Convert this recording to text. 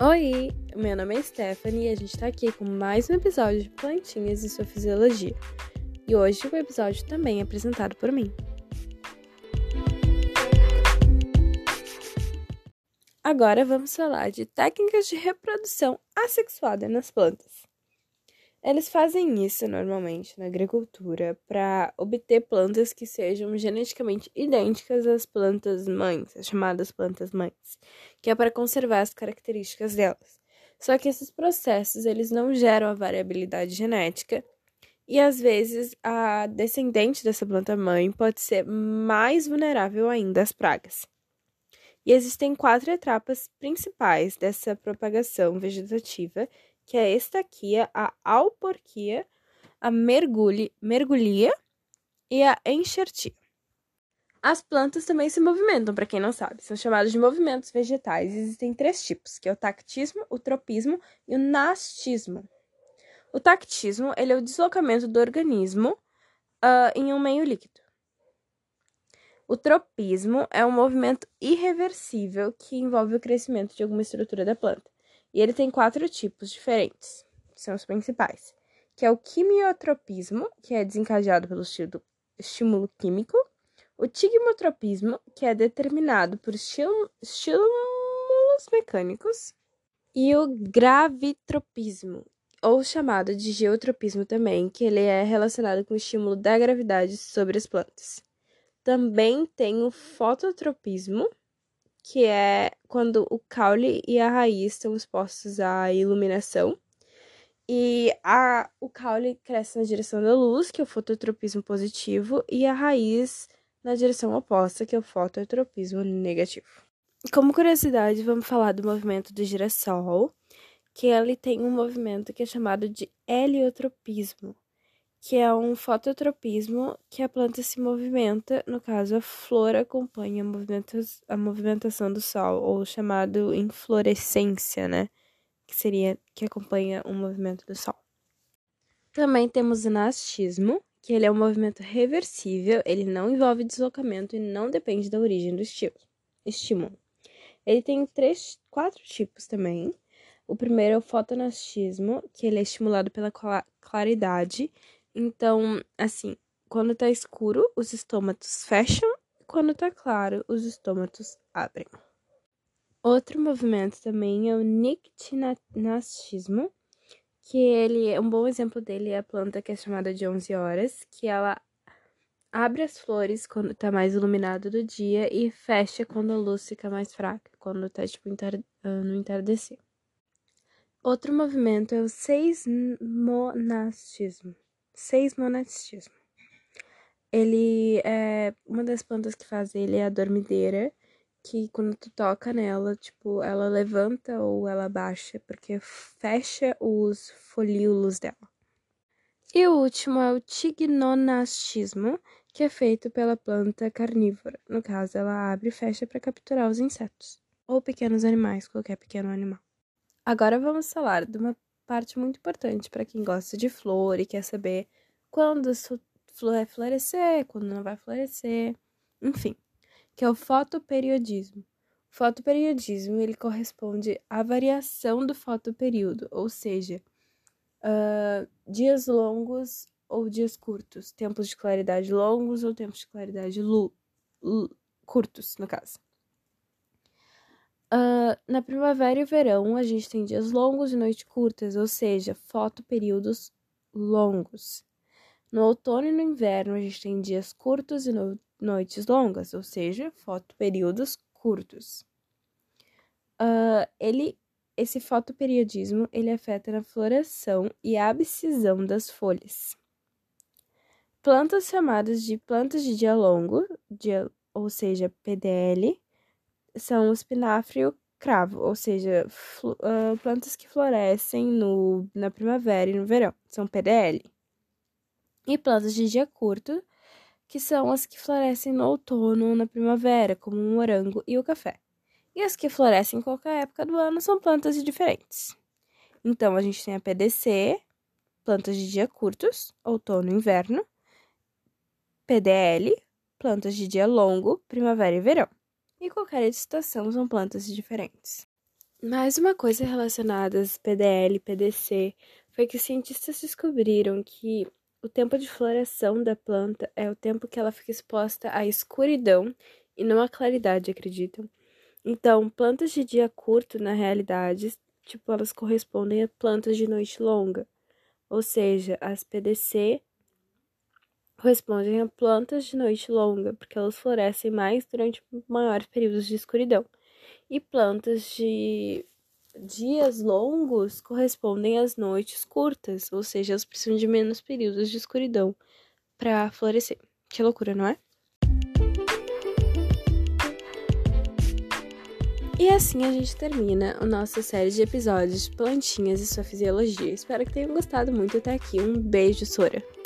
Oi, meu nome é Stephanie e a gente tá aqui com mais um episódio de Plantinhas e sua Fisiologia. E hoje o episódio também é apresentado por mim. Agora vamos falar de técnicas de reprodução assexuada nas plantas. Eles fazem isso normalmente na agricultura para obter plantas que sejam geneticamente idênticas às plantas mães, as chamadas plantas mães, que é para conservar as características delas. Só que esses processos eles não geram a variabilidade genética e às vezes a descendente dessa planta mãe pode ser mais vulnerável ainda às pragas. E existem quatro etapas principais dessa propagação vegetativa que é a estaquia, a alporquia, a mergulhe, mergulhia e a enxertia. As plantas também se movimentam, para quem não sabe. São chamados de movimentos vegetais. Existem três tipos, que é o tactismo, o tropismo e o nastismo. O tactismo ele é o deslocamento do organismo uh, em um meio líquido. O tropismo é um movimento irreversível que envolve o crescimento de alguma estrutura da planta. E ele tem quatro tipos diferentes, são os principais, que é o quimiotropismo, que é desencadeado pelo estímulo químico, o tigmotropismo, que é determinado por estímulos mecânicos, e o gravitropismo, ou chamado de geotropismo também, que ele é relacionado com o estímulo da gravidade sobre as plantas. Também tem o fototropismo, que é quando o caule e a raiz estão expostos à iluminação. E a, o caule cresce na direção da luz, que é o fototropismo positivo, e a raiz na direção oposta, que é o fototropismo negativo. Como curiosidade, vamos falar do movimento do girassol, que ele tem um movimento que é chamado de heliotropismo que é um fototropismo que a planta se movimenta, no caso a flor acompanha a, movimentação do sol, ou chamado inflorescência, né? Que seria que acompanha o movimento do sol. Também temos o nastismo, que ele é um movimento reversível, ele não envolve deslocamento e não depende da origem do estímulo. Ele tem três, quatro tipos também. O primeiro é o fotonastismo, que ele é estimulado pela claridade então, assim, quando tá escuro, os estômatos fecham, quando tá claro, os estômatos abrem. Outro movimento também é o nictinastismo, que ele, um bom exemplo dele é a planta que é chamada de 11 horas, que ela abre as flores quando tá mais iluminado do dia e fecha quando a luz fica mais fraca, quando tá tipo ah, no entardecer. Outro movimento é o seismonastismo seis monatismo. Ele é uma das plantas que faz ele é a dormideira, que quando tu toca nela, tipo, ela levanta ou ela baixa, porque fecha os folíolos dela. E o último é o tignonastismo, que é feito pela planta carnívora. No caso, ela abre e fecha para capturar os insetos ou pequenos animais, qualquer pequeno animal. Agora vamos falar de uma parte muito importante para quem gosta de flor e quer saber quando vai florescer, quando não vai florescer, enfim, que é o fotoperiodismo. O fotoperiodismo ele corresponde à variação do fotoperíodo, ou seja, uh, dias longos ou dias curtos, tempos de claridade longos ou tempos de claridade curtos, no caso. Uh, na primavera e verão, a gente tem dias longos e noites curtas, ou seja, fotoperíodos longos. No outono e no inverno, a gente tem dias curtos e no noites longas, ou seja, fotoperíodos curtos. Uh, ele, esse fotoperiodismo ele afeta na floração e abscisão das folhas. Plantas chamadas de plantas de dia longo, dia, ou seja, PDL, são o espinafre e o cravo, ou seja, uh, plantas que florescem no, na primavera e no verão, são PDL. E plantas de dia curto, que são as que florescem no outono ou na primavera, como o morango e o café. E as que florescem em qualquer época do ano são plantas diferentes. Então, a gente tem a PDC, plantas de dia curtos, outono e inverno. PDL, plantas de dia longo, primavera e verão qualquer estação são plantas diferentes. Mais uma coisa relacionada às PDL e PDC foi que cientistas descobriram que o tempo de floração da planta é o tempo que ela fica exposta à escuridão e não à claridade, acreditam? Então, plantas de dia curto, na realidade, tipo, elas correspondem a plantas de noite longa. Ou seja, as PDC correspondem a plantas de noite longa, porque elas florescem mais durante maiores períodos de escuridão. E plantas de dias longos correspondem às noites curtas, ou seja, elas precisam de menos períodos de escuridão para florescer. Que loucura, não é? E assim a gente termina a nossa série de episódios de plantinhas e sua fisiologia. Espero que tenham gostado muito até aqui. Um beijo, Sora!